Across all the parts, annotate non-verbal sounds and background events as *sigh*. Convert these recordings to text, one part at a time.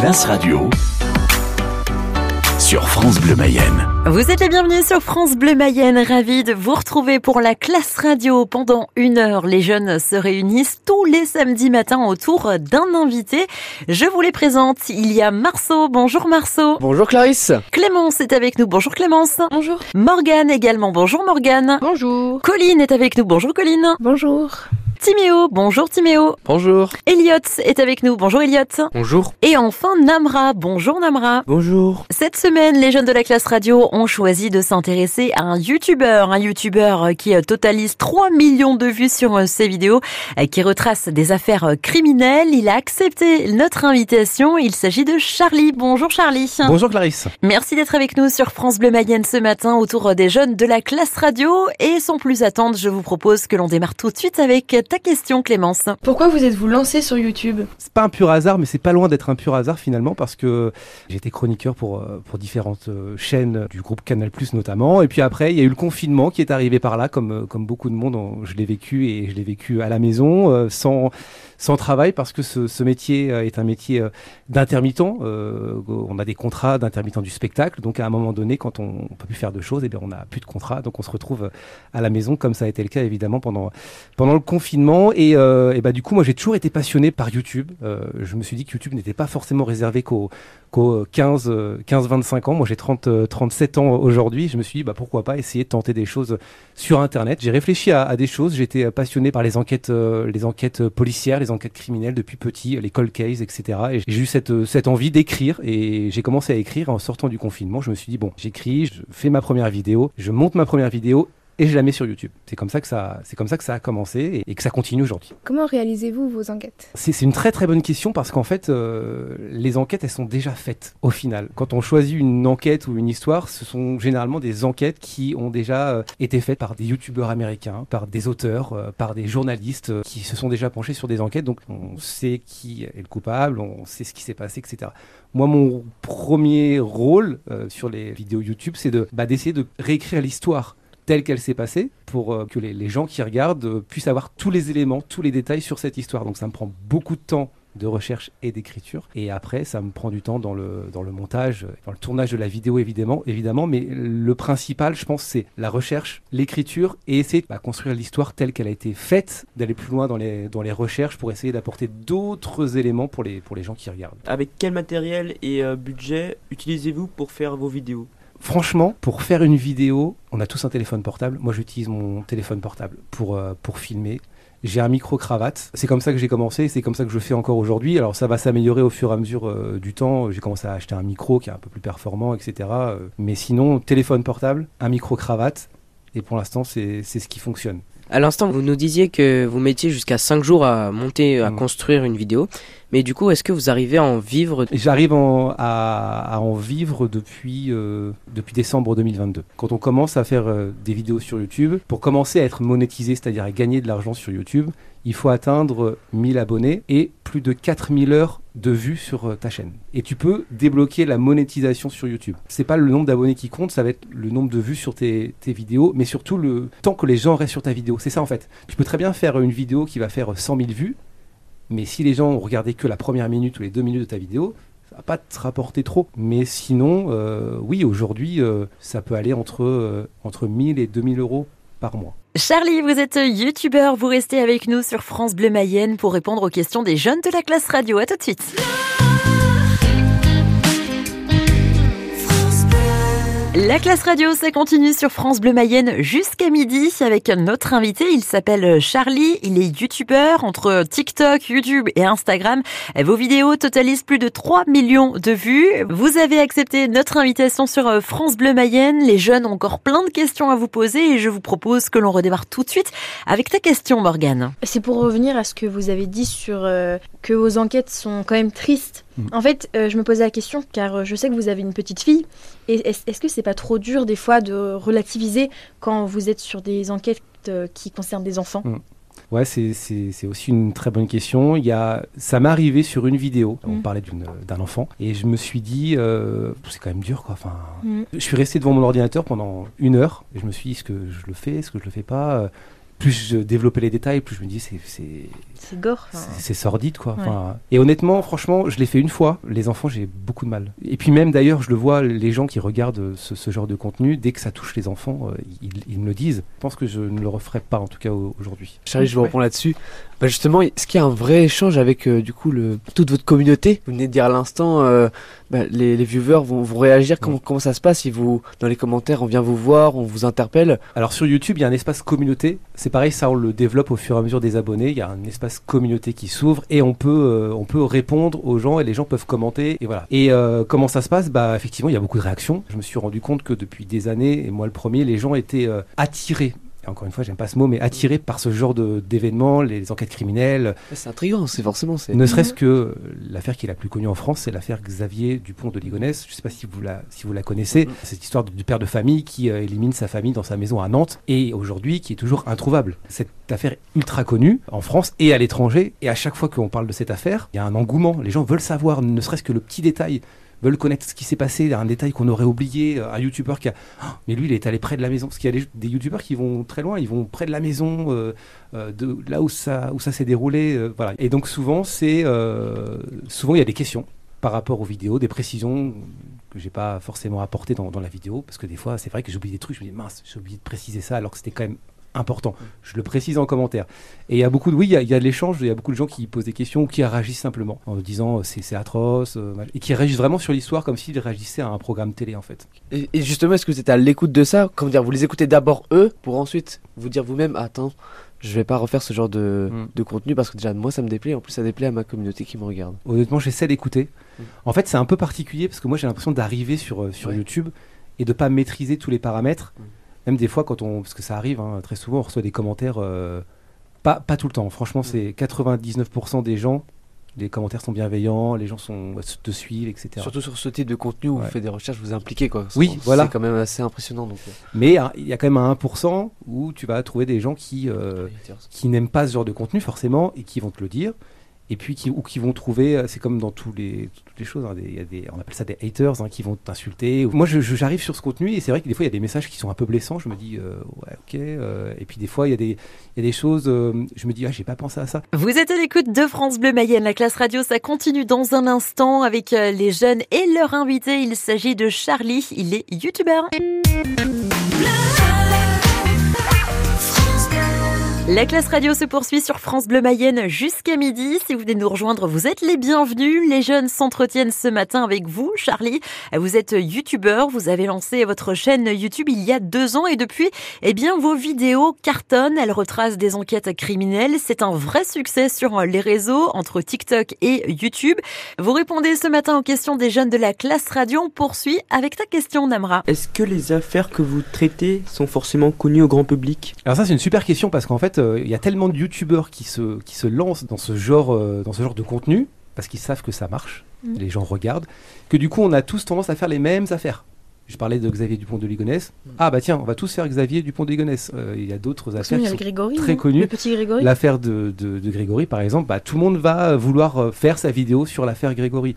classe radio sur France Bleu Mayenne. Vous êtes les bienvenus sur France Bleu Mayenne, ravi de vous retrouver pour la classe radio. Pendant une heure, les jeunes se réunissent tous les samedis matins autour d'un invité. Je vous les présente. Il y a Marceau. Bonjour Marceau. Bonjour Clarisse. Clémence est avec nous. Bonjour Clémence. Bonjour. Morgane également. Bonjour Morgane. Bonjour. Colline est avec nous. Bonjour Colline. Bonjour. Timéo. Bonjour Timéo. Bonjour. Elliot est avec nous. Bonjour Elliot. Bonjour. Et enfin Namra. Bonjour Namra. Bonjour. Cette semaine, les jeunes de la classe radio ont choisi de s'intéresser à un youtubeur, un youtubeur qui totalise 3 millions de vues sur ses vidéos, qui retrace des affaires criminelles. Il a accepté notre invitation. Il s'agit de Charlie. Bonjour Charlie. Bonjour Clarisse. Merci d'être avec nous sur France Bleu Mayenne ce matin autour des jeunes de la classe radio. Et sans plus attendre, je vous propose que l'on démarre tout de suite avec ta question Clémence. Pourquoi vous êtes-vous lancé sur YouTube? C'est pas un pur hasard, mais c'est pas loin d'être un pur hasard finalement parce que j'étais chroniqueur pour, euh, pour différentes euh, chaînes du groupe Canal Plus notamment. Et puis après, il y a eu le confinement qui est arrivé par là, comme, euh, comme beaucoup de monde. on- Je l'ai vécu et je l'ai vécu à la maison, euh, sans, sans travail parce que ce, ce métier euh, est un métier euh, d'intermittent. Euh, on a des contrats d'intermittent du spectacle. Donc à un moment donné, quand on ne peut plus faire de choses, eh bien, on n'a plus de contrat. Donc on se retrouve à la maison, comme ça a été le cas évidemment pendant, pendant le confinement. Et, et bah, du coup, moi j'ai toujours été passionné par YouTube. Je me suis dit que YouTube n'était pas forcément réservé qu'aux qu'aux 15, euh, 15-25 ans. Moi j'ai 30, euh, 37 ans aujourd'hui. Je me suis dit bah, pourquoi pas essayer de tenter des choses sur Internet. J'ai réfléchi à, des choses. J'étais euh, passionné par les enquêtes, euh, les enquêtes euh, policières, les enquêtes criminelles depuis petit, euh, les cold cases, etc. Et j'ai eu cette, euh, cette envie d'écrire et j'ai commencé à écrire en sortant du confinement. Je me suis dit bon, j'écris, je fais ma première vidéo, je monte ma première vidéo et je la mets sur YouTube. C'est comme ça que ça, c'est comme ça que ça a commencé et, et que ça continue aujourd'hui. Comment réalisez-vous vos enquêtes? C'est une très très bonne question parce qu'en fait, euh, les enquêtes, elles sont déjà faites au final. Quand on choisit une enquête ou une histoire, ce sont généralement des enquêtes qui ont déjà euh, été faites par des youtubeurs américains, par des auteurs, euh, par des journalistes qui se sont déjà penchés sur des enquêtes. Donc on sait qui est le coupable, on sait ce qui s'est passé, etc. Moi, mon premier rôle sur les vidéos YouTube, c'est de bah, d'essayer de réécrire l'histoire telle qu'elle s'est passée pour euh, que les, gens qui regardent euh, puissent avoir tous les éléments, tous les détails sur cette histoire. Donc ça me prend beaucoup de temps de recherche et d'écriture. Et après, ça me prend du temps dans le, dans le montage, euh, dans le tournage de la vidéo évidemment, évidemment. Mais le principal, je pense, c'est la recherche, l'écriture et essayer de bah, construire l'histoire telle qu'elle a été faite, d'aller plus loin dans les, dans les recherches pour essayer d'apporter d'autres éléments pour les, pour les gens qui regardent. Avec quel matériel et budget utilisez-vous pour faire vos vidéos? Franchement, pour faire une vidéo, on a tous un téléphone portable. Moi, j'utilise mon téléphone portable pour, euh, pour filmer. J'ai un micro-cravate. C'est comme ça que j'ai commencé, c'est comme ça que je fais encore aujourd'hui. Alors, ça va s'améliorer au fur et à mesure euh, du temps. J'ai commencé à acheter un micro qui est un peu plus performant, etc. Euh, mais sinon, téléphone portable, un micro-cravate. Et pour l'instant, c'est ce qui fonctionne. À l'instant, vous nous disiez que vous mettiez jusqu'à 5 jours à monter, à Mm. construire une vidéo. Mais du coup, est-ce que vous arrivez à en vivre J'arrive à en vivre depuis, euh, depuis décembre 2022. Quand on commence à faire euh, des vidéos sur YouTube, pour commencer à être monétisé, c'est-à-dire à gagner de l'argent sur YouTube, il faut atteindre 1000 abonnés et plus de 4000 heures de vues sur euh, ta chaîne. Et tu peux débloquer la monétisation sur YouTube. C'est pas le nombre d'abonnés qui compte, ça va être le nombre de vues sur tes, vidéos, mais surtout le temps que les gens restent sur ta vidéo. C'est ça en fait. Tu peux très bien faire une vidéo qui va faire 100 000 vues, mais si les gens ont regardé que la première minute ou les deux minutes de ta vidéo, ça va pas te rapporter trop. Mais sinon, euh, oui, aujourd'hui, euh, ça peut aller entre, euh, entre 1000 et 2000 euros Charlie, vous êtes youtubeur, vous restez avec nous sur France Bleu Mayenne pour répondre aux questions des jeunes de la classe radio. À tout de suite. La classe radio, ça continue sur France Bleu Mayenne jusqu'à midi avec notre invité. Il s'appelle Charlie, il est youtubeur entre TikTok, YouTube et Instagram. Vos vidéos totalisent plus de 3 millions de vues. Vous avez accepté notre invitation sur France Bleu Mayenne. Les jeunes ont encore plein de questions à vous poser et je vous propose que l'on redémarre tout de suite avec ta question, Morgane. C'est pour revenir à ce que vous avez dit sur euh, que vos enquêtes sont quand même tristes. Mhm. En fait, euh, je me posais la question car euh, je sais que vous avez une petite fille. Est-ce que c'est pas trop dur des fois de relativiser quand vous êtes sur des enquêtes euh, qui concernent des enfants? Ouais, c'est- aussi une très bonne question. Il y a, ça m'est arrivé sur une vidéo. On Mm. parlait d'un enfant et je me suis dit, euh, c'est quand même dur, quoi. Enfin, Mm. je suis resté devant mon ordinateur pendant une heure et je me suis dit, est-ce que je le fais, est-ce que je le fais pas? Plus je développais les détails, plus je me dis c'est c'est C'est gore. c'est- sordide quoi. Ouais. Enfin, et honnêtement, franchement, je l'ai fait une fois. Les enfants, j'ai beaucoup de mal. Et puis même d'ailleurs, je le vois, les gens qui regardent ce, ce genre de contenu, dès que ça touche les enfants, euh, ils, ils me le disent. Je pense que je ne le referai pas en tout cas au- aujourd'hui. Charlie, je vous Ouais. reprends là-dessus. Bah justement, est-ce qu'il y a un vrai échange avec euh, du coup le, toute votre communauté? Vous venez de dire à l'instant, euh, bah, les, les viewers vont, vont réagir. Comment, comment ça se passe? Si vous dans les commentaires, on vient vous voir, on vous interpelle. Alors sur YouTube, il y a un espace communauté. C'est pareil, ça on le développe au fur et à mesure des abonnés. Il y a un espace communauté qui s'ouvre et on peut euh, on peut répondre aux gens et les gens peuvent commenter et voilà. Et euh, comment ça se passe? Bah effectivement, il y a beaucoup de réactions. Je me suis rendu compte que depuis des années et moi le premier, les gens étaient euh, attirés. Et encore une fois, j'aime pas ce mot, mais attirés par ce genre d'événements, les, enquêtes criminelles. C'est intriguant, c'est forcément. Ne serait-ce que l'affaire qui est la plus connue en France, c'est l'affaire Xavier Dupont de Ligonnès. Je ne sais pas si vous la, si vous la connaissez. Mhm. Cette histoire du père de famille qui euh, élimine sa famille dans sa maison à Nantes et aujourd'hui qui est toujours introuvable. Cette affaire est ultra connue en France et à l'étranger. Et à chaque fois qu'on parle de cette affaire, il y a un engouement. Les gens veulent savoir, ne serait-ce que le petit détail veulent connaître ce qui s'est passé, un détail qu'on aurait oublié, euh, un youtubeur qui a... Ah, mais lui, il est allé près de la maison. Parce qu'il y a des, youtubeurs qui vont très loin, ils vont près de la maison, euh, euh, de là où ça, où ça s'est déroulé. voilà. Et donc souvent, c'est... souvent, il y a des questions par rapport aux vidéos, des précisions que j'ai pas forcément apportées dans, dans la vidéo. Parce que des fois, c'est vrai que j'oublie des trucs, je me dis, mince, j'ai oublié de préciser ça alors que c'était quand même important. Je le précise en commentaire. Et il y a beaucoup de, oui, il y a, il y a de l'échange, il y a beaucoup de gens qui posent des questions ou qui réagissent simplement en disant euh, c'est c'est atroce, euh, et qui réagissent vraiment sur l'histoire comme s'ils réagissaient à un programme télé en fait. Et, et justement, est-ce que vous êtes à l'écoute de ça? Comment dire Vous les écoutez d'abord eux pour ensuite vous dire vous-même attends, je vais pas refaire ce genre de, Mm. de contenu parce que déjà moi ça me déplaît. En plus, ça déplaît à ma communauté qui me regarde. Honnêtement, j'essaie d'écouter. Mm. En fait, c'est un peu particulier parce que moi j'ai l'impression d'arriver sur, euh, sur Ouais. YouTube et de pas maîtriser tous les paramètres. Mm. Même des fois, quand on, parce que ça arrive, hein, très souvent, on reçoit des commentaires, euh, pas, pas tout le temps. Franchement, Mm. c'est 99% des gens, les commentaires sont bienveillants, les gens sont, te suivent, etc. Surtout sur ce type de contenu où Ouais. vous faites des recherches, vous impliquez quoi. Oui, C'est- voilà. C'est quand même assez impressionnant donc. euh, Mais hein, il y a quand même un 1% où tu vas trouver des gens qui, euh, qui n'aiment pas ce genre de contenu forcément et qui vont te le dire. Et puis qui, ou qui vont trouver, euh, c'est comme dans tous les, toutes les choses, hein, des- il y a des, on appelle ça des haters hein, qui vont t'insulter. Moi j'arrive sur ce contenu et c'est vrai que des fois il y a des messages qui sont un peu blessants. Je me dis euh, ouais ok. euh, et puis des fois il y a des, il y a des choses, euh, je me dis ah j'ai pas pensé à ça. Vous êtes à l'écoute de France Bleu Mayenne. La classe radio, ça continue dans un instant avec euh, les jeunes et leur invité. Il s'agit de Charlie. Il est youtubeur. La classe radio se poursuit sur France Bleu Mayenne jusqu'à midi. Si vous venez nous rejoindre, vous êtes les bienvenus. Les jeunes s'entretiennent ce matin avec vous, Charlie. Vous êtes youtubeur. Vous avez lancé votre chaîne YouTube il y a deux ans et depuis, eh bien, vos vidéos cartonnent. Elles retracent des enquêtes criminelles. C'est un vrai succès sur les réseaux entre TikTok et YouTube. Vous répondez ce matin aux questions des jeunes de la classe radio. On poursuit avec ta question, Namra. Est-ce que les affaires que vous traitez sont forcément connues au grand public? Alors ça c'est une super question parce qu'en fait il y a tellement de youtubeurs qui se, qui se lancent dans ce genre, euh, dans ce genre de contenu parce qu'ils savent que ça marche, Mm. les gens regardent, que du coup on a tous tendance à faire les mêmes affaires. Je parlais de Xavier Dupont de Ligonnès. Ah bah tiens, on va tous faire Xavier Dupont de Ligonnès. Euh, Il y a d'autres affaires qui sont Grégory. très non connu. Le petit Grégory. L'affaire de, de- de Grégory, par exemple, bah, tout le monde va vouloir euh, faire sa vidéo sur l'affaire Grégory.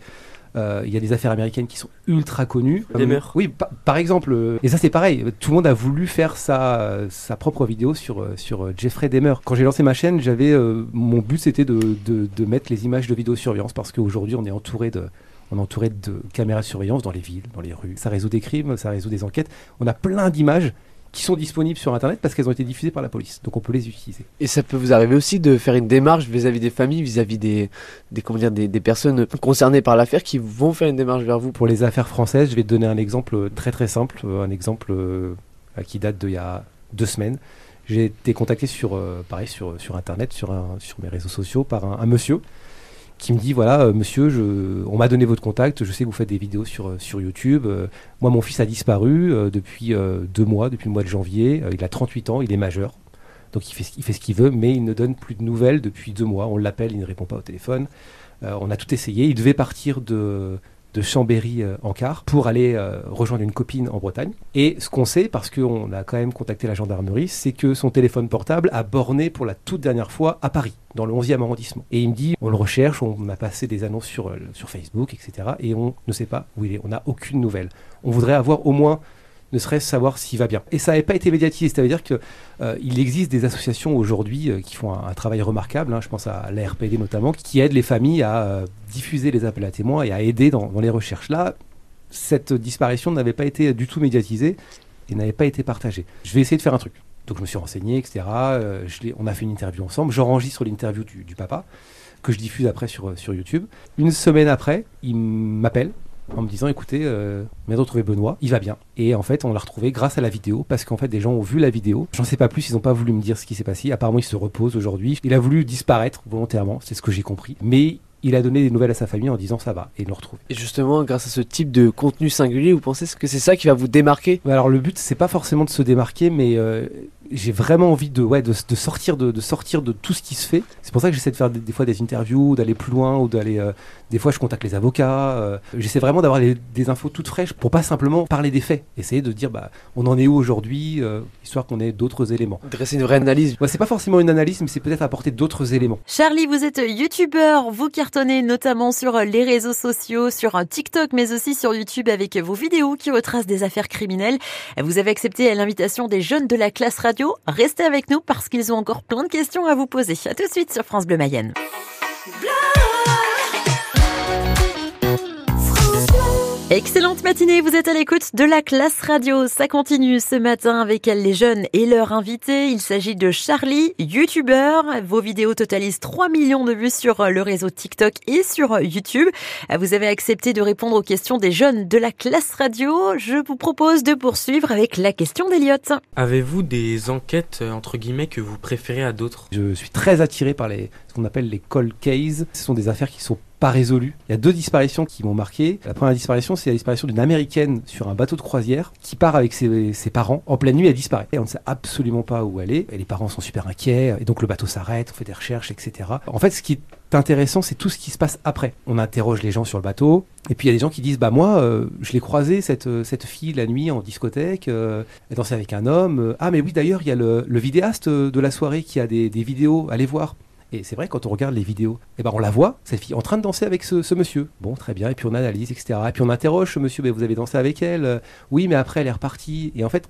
Euh, Il y a des affaires américaines qui sont ultra connues. Des mœurs. Oui, pa- par exemple. euh, et ça, c'est pareil. Tout le monde a voulu faire sa, euh, sa propre vidéo sur, euh, sur euh, Jeffrey Dahmer. Quand j'ai lancé ma chaîne, j'avais euh, mon but, c'était de, de- de mettre les images de vidéosurveillance parce qu'aujourd'hui, on est entouré de. On est entouré de caméras de surveillance dans les villes, dans les rues. Ça résout des crimes, ça résout des enquêtes. On a plein d'images qui sont disponibles sur Internet parce qu'elles ont été diffusées par la police. Donc on peut les utiliser. Et ça peut vous arriver aussi de faire une démarche vis-à-vis des familles, vis-à-vis des, des, comment dire, des, des personnes concernées par l'affaire qui vont faire une démarche vers vous. Pour les affaires françaises, je vais te donner un exemple très très simple, euh, un exemple euh, qui date d'il y a deux semaines. J'ai été contacté sur, euh, pareil, sur, sur Internet, sur, un- sur mes réseaux sociaux, par un, un monsieur qui me dit voilà, euh, monsieur, on m'a donné votre contact, je sais que vous faites des vidéos sur, euh, YouTube. euh, moi, mon fils a disparu depuis deux mois, depuis le mois de janvier. il a 38 ans, il est majeur. Donc il fait, il fait ce qu'il veut, mais il ne donne plus de nouvelles depuis deux mois. On l'appelle, il ne répond pas au téléphone. On a tout essayé. Il devait partir de, de Chambéry euh, en car pour aller euh, rejoindre une copine en Bretagne. Et ce qu'on sait, parce qu'on a quand même contacté la gendarmerie, c'est que son téléphone portable a borné pour la toute dernière fois à Paris, dans le 11e arrondissement. Et il me dit, on le recherche, on a passé des annonces sur, euh, sur Facebook, etc. Et on ne sait pas où il est. On n'a aucune nouvelle. On voudrait avoir au moins ne serait-ce savoir s'il va bien. Et ça n'avait pas été médiatisé, c'est-à-dire qu'il euh, existe des associations aujourd'hui euh, qui font un, travail remarquable, hein, je pense à l'ARPD notamment, qui aident les familles à euh, diffuser les appels à témoins et à aider dans, les recherches. Là, cette disparition n'avait pas été du tout médiatisée et n'avait pas été partagée. Je vais essayer de faire un truc. Donc je me suis renseigné, etc. Euh, on a fait une interview ensemble. J'enregistre l'interview du, du papa, que je diffuse après sur, sur YouTube. Une semaine après, il m'appelle en me disant écoutez, euh, on vient de retrouver Benoît, il va bien. Et en fait, on l'a retrouvé grâce à la vidéo, parce qu'en fait, des gens ont vu la vidéo. J'en sais pas plus, ils n'ont pas voulu me dire ce qui s'est passé. Apparemment, il se repose aujourd'hui. Il a voulu disparaître volontairement, c'est ce que j'ai compris. Mais il a donné des nouvelles à sa famille en disant ça va, et il le retrouve. Et justement, grâce à ce type de contenu singulier, vous pensez que c'est ça qui va vous démarquer? Ouais, Alors le but c'est pas forcément de se démarquer, mais euh, j'ai vraiment envie de, ouais, de, de sortir de, de sortir de tout ce qui se fait. C'est pour ça que j'essaie de faire des, des fois des interviews, d'aller plus loin ou d'aller. euh, des fois je contacte les avocats. euh, j'essaie vraiment d'avoir des infos toutes fraîches pour pas simplement parler des faits. Essayer de dire bah on en est où aujourd'hui, euh, histoire qu'on ait d'autres éléments. Dresser une vraie analyse. Ouais, c'est pas forcément une analyse, mais c'est peut-être apporter d'autres éléments. Charlie, vous êtes youtubeur, vous cartonnez notamment sur les réseaux sociaux, sur TikTok, mais aussi sur YouTube avec vos vidéos qui retracent des affaires criminelles. Vous avez accepté l'invitation des jeunes de la classe radio. Restez avec nous parce qu'ils ont encore plein de questions à vous poser. À tout de suite sur France Bleu Mayenne. Excellente matinée, vous êtes à l'écoute de la classe radio. Ça continue ce matin avec les jeunes et leurs invités. Il s'agit de Charlie, youtubeur. Vos vidéos totalisent 3 millions de vues sur le réseau TikTok et sur YouTube. Vous avez accepté de répondre aux questions des jeunes de la classe radio. Je vous propose de poursuivre avec la question d'Eliott. Avez-vous des enquêtes euh, entre guillemets que vous préférez à d'autres? Je suis très attiré par les, ce qu'on appelle les cold cases. Ce sont des affaires qui sont pas résolues. Il y a deux disparitions qui m'ont marqué. La première disparition, c'est la disparition d'une américaine sur un bateau de croisière qui part avec ses, ses parents. En pleine nuit, elle disparaît. Et on ne sait absolument pas où elle est. Et les parents sont super inquiets. Et donc le bateau s'arrête, on fait des recherches, etc. En fait, ce qui est intéressant, c'est tout ce qui se passe après. On interroge les gens sur le bateau. Et puis il y a des gens qui disent Bah, moi, euh, je l'ai croisée, cette, euh, cette fille, la nuit en discothèque. euh, elle dansait avec un homme. Ah, mais oui, d'ailleurs, il y a le, le vidéaste de la soirée qui a des, des vidéos. Allez voir. Et c'est vrai, quand on regarde les vidéos, eh ben on la voit, cette fille, en train de danser avec ce, monsieur. Bon, très bien. Et puis on analyse, etc. Et puis on interroge ce monsieur, mais vous avez dansé avec elle Oui, mais après, elle est repartie. Et en fait,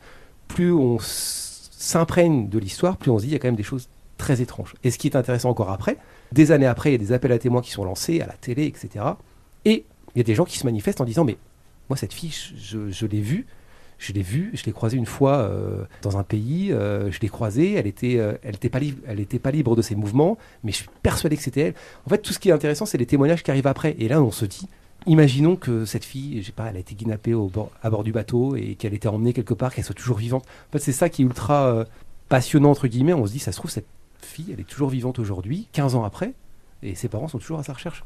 plus on s'imprègne de l'histoire, plus on se dit, il y a quand même des choses très étranges. Et ce qui est intéressant encore après, des années après, il y a des appels à témoins qui sont lancés à la télé, etc. Et il y a des gens qui se manifestent en disant, mais moi, cette fille, je l'ai vue, je l'ai vue, je l'ai croisée une fois euh, dans un pays, euh, je l'ai croisée, elle était, euh, elle pas libre, elle pas libre de ses mouvements, mais je suis persuadé que c'était elle. En fait, tout ce qui est intéressant, c'est les témoignages qui arrivent après. Et là, on se dit, imaginons que cette fille, je sais pas, elle a été kidnappée au bord, à bord du bateau et qu'elle était emmenée quelque part, qu'elle soit toujours vivante. En fait, c'est ça qui est ultra passionnant entre guillemets. On se dit, ça se trouve cette fille, elle est toujours vivante aujourd'hui, 15 ans après, et ses parents sont toujours à sa recherche.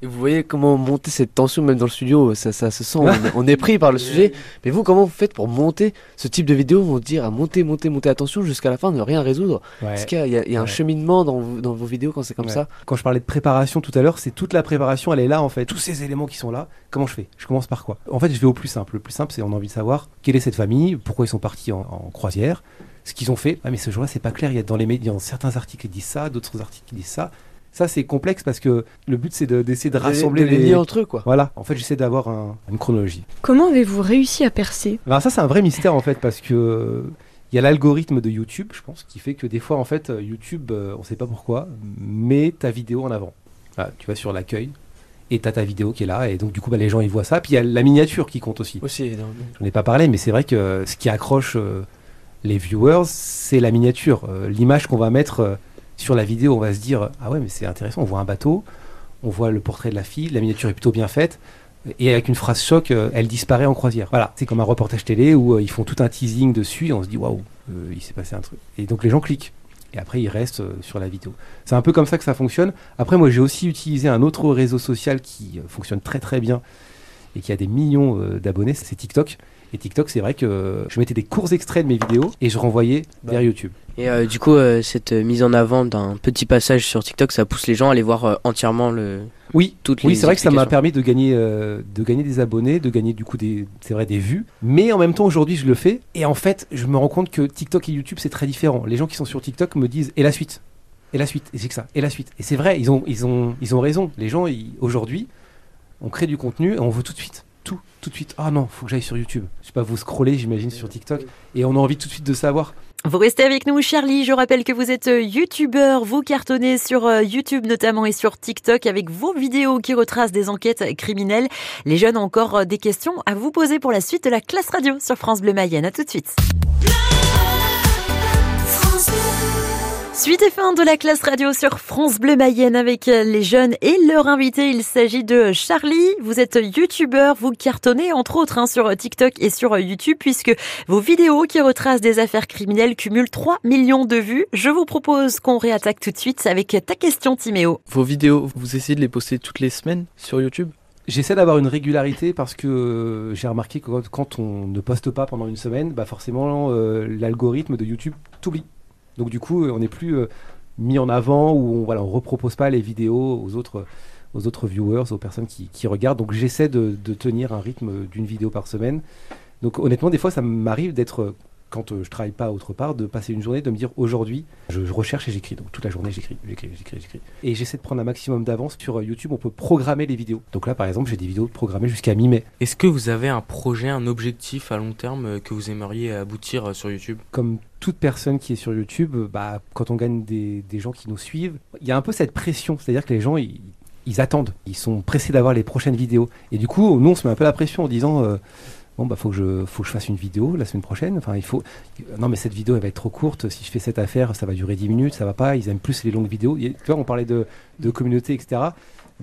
Et vous voyez comment monter cette tension même dans le studio, ça, ça se sent, on *laughs* est, on est pris par le sujet. Mais vous, comment vous faites pour monter ce type de vidéo? On dire à monter, monter, monter, attention jusqu'à la fin, ne rien résoudre. Est-ce qu'il y a, il y a- un Ouais. cheminement dans, vos- dans vos vidéos quand c'est comme Ouais. ça? Quand je parlais de préparation tout à l'heure, c'est toute la préparation, elle est là en fait. Tous ces éléments qui sont là, comment je fais? Je commence par quoi? En fait, je vais au plus simple. Le plus simple, c'est on a envie de savoir quelle est cette famille, pourquoi ils sont partis en, en croisière, ce qu'ils ont fait. Ah, mais ce jour-là, c'est pas clair. Il y a dans les médias, dans certains articles qui disent ça, d'autres articles qui disent ça. Ça, c'est complexe parce que le but, c'est de- d'essayer de, rassembler de les les. lier entre eux, quoi. Voilà, en fait, j'essaie d'avoir un- une chronologie. Comment avez-vous réussi à percer? Alors ça c'est un vrai mystère en fait parce que euh, il y a l'algorithme de YouTube, je pense, qui fait que des fois en fait euh, YouTube, euh, on sait pas pourquoi, met ta vidéo en avant. Voilà, tu vas sur l'accueil et t'as ta vidéo qui est là et donc du coup bah, les gens ils voient ça. Puis il y a la miniature qui compte aussi. Aussi. J'en ai pas parlé, mais c'est vrai que ce qui accroche euh, les viewers, c'est la miniature, Euh, l'image qu'on va mettre euh, sur la vidéo. On va se dire ah ouais mais c'est intéressant, on voit un bateau, on voit le portrait de la fille, la miniature est plutôt bien faite. Et avec une phrase choc, euh, elle disparaît en croisière. Voilà, c'est comme un reportage télé où euh, ils font tout un teasing dessus et on se dit waouh, euh, il s'est passé un truc. Et donc les gens cliquent. Et après, ils restent euh, sur la vidéo. C'est un peu comme ça que ça fonctionne. Après, moi, j'ai aussi utilisé un autre réseau social qui euh, fonctionne très très bien et qui a des millions euh, d'abonnés, c'est TikTok. Et TikTok, c'est vrai que je mettais des courts extraits de mes vidéos et je renvoyais vers YouTube. Et euh, du coup, euh, cette mise en avant d'un petit passage sur TikTok, ça pousse les gens à aller voir euh, entièrement le, Oui, toutes les oui, c'est vrai que ça m'a permis de gagner, euh, de gagner des abonnés, de gagner du coup des, c'est vrai, des vues. Mais en même temps, aujourd'hui, je le fais. Et en fait, je me rends compte que TikTok et YouTube, c'est très différent. Les gens qui sont sur TikTok me disent et la suite, et la suite, et c'est que ça, et la suite. Et c'est vrai, ils ont, ils ont, ils ont raison. Les gens, aujourd'hui, on crée du contenu et on veut tout de suite. tout, tout de suite. Ah non, faut que j'aille sur YouTube. Je sais pas, vous scrollez, j'imagine, sur TikTok, et on a envie tout de suite de savoir. Vous restez avec nous, Charlie. Je rappelle que vous êtes youtubeur. Vous cartonnez sur euh, YouTube notamment et sur TikTok avec vos vidéos qui retracent des enquêtes criminelles. Les jeunes ont encore euh, des questions à vous poser pour la suite de la classe radio sur France Bleu Mayenne. À tout de suite. Suite et fin de la classe radio sur France Bleu Mayenne avec euh, les jeunes et leur invité. Il s'agit de Charlie. Vous êtes youtubeur, vous cartonnez entre autres hein, sur TikTok et sur YouTube puisque vos vidéos qui retracent des affaires criminelles cumulent 3 millions de vues. Je vous propose qu'on réattaque tout de suite avec ta question Timéo. Vos vidéos, vous essayez de les poster toutes les semaines sur YouTube? J'essaie d'avoir une régularité parce que euh, j'ai remarqué que quand- quand on ne poste pas pendant une semaine, bah forcément euh, l'algorithme de YouTube t'oublie. Donc du coup, on n'est plus euh, mis en avant ou on on repropose pas les vidéos aux autres aux autres viewers, aux personnes qui, regardent. Donc j'essaie de, tenir un rythme d'une vidéo par semaine. Donc honnêtement, des fois, ça m'arrive d'être quand euh, je travaille pas autre part, de passer une journée, de me dire aujourd'hui, je, je recherche et j'écris. Donc toute la journée, j'écris, j'écris, j'écris, j'écris. Et j'essaie de prendre un maximum d'avance. Sur euh, YouTube, on peut programmer les vidéos. Donc là, par exemple, j'ai des vidéos programmées jusqu'à mi-mai. Est-ce que vous avez un projet, un objectif à long terme euh, que vous aimeriez aboutir sur YouTube? Comme toute personne qui est sur YouTube, bah, quand on gagne des, des gens qui nous suivent, il y a un peu cette pression. C'est-à-dire que les gens, ils, ils attendent. Ils sont pressés d'avoir les prochaines vidéos. Et du coup, nous, on se met un peu la pression en disant euh, Bon, bah, faut que, je, faut que je fasse une vidéo la semaine prochaine. Enfin, il faut. Non, mais cette vidéo, elle va être trop courte. Si je fais cette affaire, ça va durer 10 minutes. Ça va pas. Ils aiment plus les longues vidéos. Tu vois, on parlait de, de communauté, etc. Bah,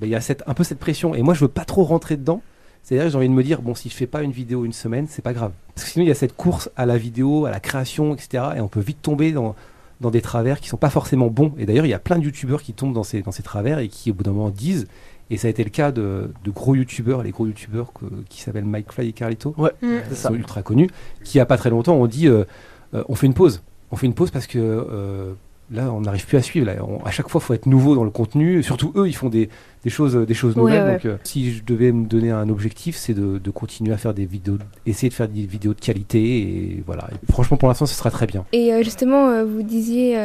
Il y a cette, un peu cette pression. Et moi, je veux pas trop rentrer dedans. C'est-à-dire, j'ai envie de me dire, bon, si je fais pas une vidéo une semaine, c'est pas grave. Parce que sinon, il y a cette course à la vidéo, à la création, etc. Et on peut vite tomber dans, dans des travers qui sont pas forcément bons. Et d'ailleurs, il y a plein de youtubeurs qui tombent dans ces, dans ces travers et qui, au bout d'un moment, disent, et ça a été le cas de, de gros youtubeurs, les gros youtubeurs qui s'appellent Mike Fly et Carlito, Ouais, Mm. qui ça. sont ultra connus, qui, il y a pas très longtemps, ont dit, euh, euh, on fait une pause. On fait une pause parce que euh, là, on n'arrive plus à suivre. Là. On- à chaque fois, il faut être nouveau dans le contenu. Surtout eux, ils font des, des choses, des choses nouvelles. ouais. Donc, euh, si je devais me donner un objectif, c'est de, de continuer à faire des vidéos, essayer de faire des vidéos de qualité. Et voilà. Et franchement, pour l'instant, ce sera très bien. Et euh, justement, euh, vous disiez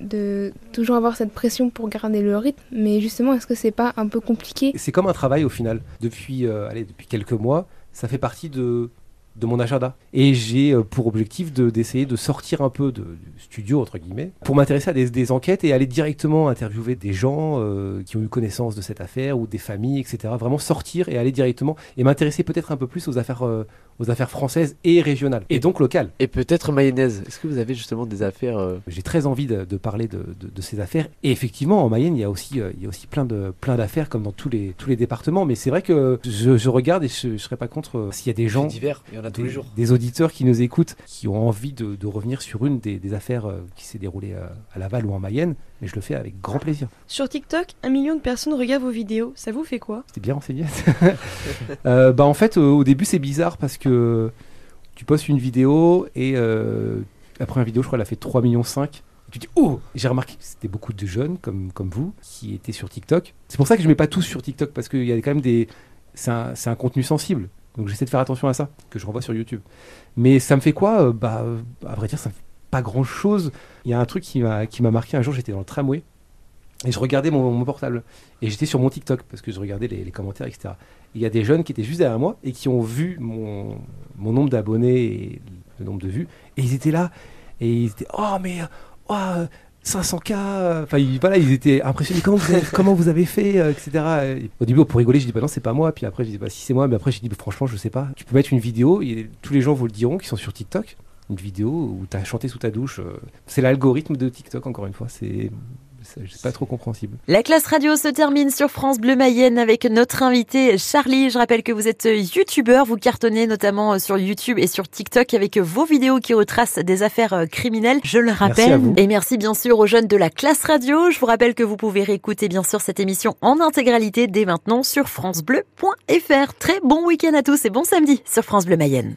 de toujours avoir cette pression pour garder le rythme, mais justement, est-ce que c'est pas un peu compliqué? C'est comme un travail au final. Depuis, allez, depuis quelques mois, ça fait partie de, de mon agenda. Et j'ai euh, pour objectif de- d'essayer de, sortir un peu de, du studio, entre guillemets, pour m'intéresser à des, des enquêtes et aller directement interviewer des gens euh, qui ont eu connaissance de cette affaire ou des familles, etc. Vraiment sortir et aller directement et m'intéresser peut-être un peu plus aux affaires, euh, aux affaires françaises et régionales. Et donc locales. Et peut-être mayonnaise. Est-ce que vous avez justement des affaires euh, J'ai très envie de, de parler de, de- de ces affaires. Et effectivement, en Mayenne, il y a aussi, euh, il y a aussi plein de plein d'affaires comme dans tous les tous les départements. Mais c'est vrai que je, je regarde et je, je serais pas contre euh, s'il y a des gens, divers Il y en a tous les des, jours. des auditeurs qui nous écoutent, qui ont envie de, revenir sur une des, des affaires qui s'est déroulée à Laval ou en Mayenne. Mais je le fais avec grand plaisir. Sur TikTok, un million de personnes regardent vos vidéos. Ça vous fait quoi? C'était bien renseigné. *laughs* Euh, bah en fait, au début, c'est bizarre parce que tu postes une vidéo et euh, la première vidéo, je crois, elle a fait 3 millions 5. Et tu dis oh J'ai remarqué que c'était beaucoup de jeunes comme comme vous qui étaient sur TikTok. C'est pour ça que je mets pas tous sur TikTok parce qu'il y a quand même des c'est un, un contenu sensible. Donc j'essaie de faire attention à ça que je renvoie sur YouTube. Mais ça me fait quoi? Euh, Bah à vrai dire, ça me fait pas grand chose. Il y a un truc qui m'a qui m'a marqué un jour. J'étais dans le tramway et je regardais mon, mon portable et j'étais sur mon TikTok parce que je regardais les, les commentaires, etc. Il y a des jeunes qui étaient juste derrière moi et qui ont vu mon, mon nombre d'abonnés et le nombre de vues. Et ils étaient là et ils étaient Oh, mais oh, 500K Enfin, ils, voilà, ils étaient impressionnés. Comment vous avez, *laughs* comment vous avez fait euh, etc. Et au début, pour rigoler, je dis Bah non, c'est pas moi. Puis après, je dis Bah si, c'est moi. Mais après, je dis bah, Franchement, je sais pas. Tu peux mettre une vidéo et tous les gens vous le diront qui sont sur TikTok. Une vidéo où tu as chanté sous ta douche. euh, C'est l'algorithme de TikTok, encore une fois. C'est. Pas trop compréhensible. La classe radio se termine sur France Bleu Mayenne avec notre invité Charlie. Je rappelle que vous êtes youtubeur, vous cartonnez notamment sur YouTube et sur TikTok avec vos vidéos qui retracent des affaires euh, criminelles. Je le à rappelle. vous. Et merci bien sûr aux jeunes de la classe radio. Je vous rappelle que vous pouvez réécouter bien sûr cette émission en intégralité dès maintenant sur francebleu.fr. Très bon week-end à tous et bon samedi sur France Bleu Mayenne.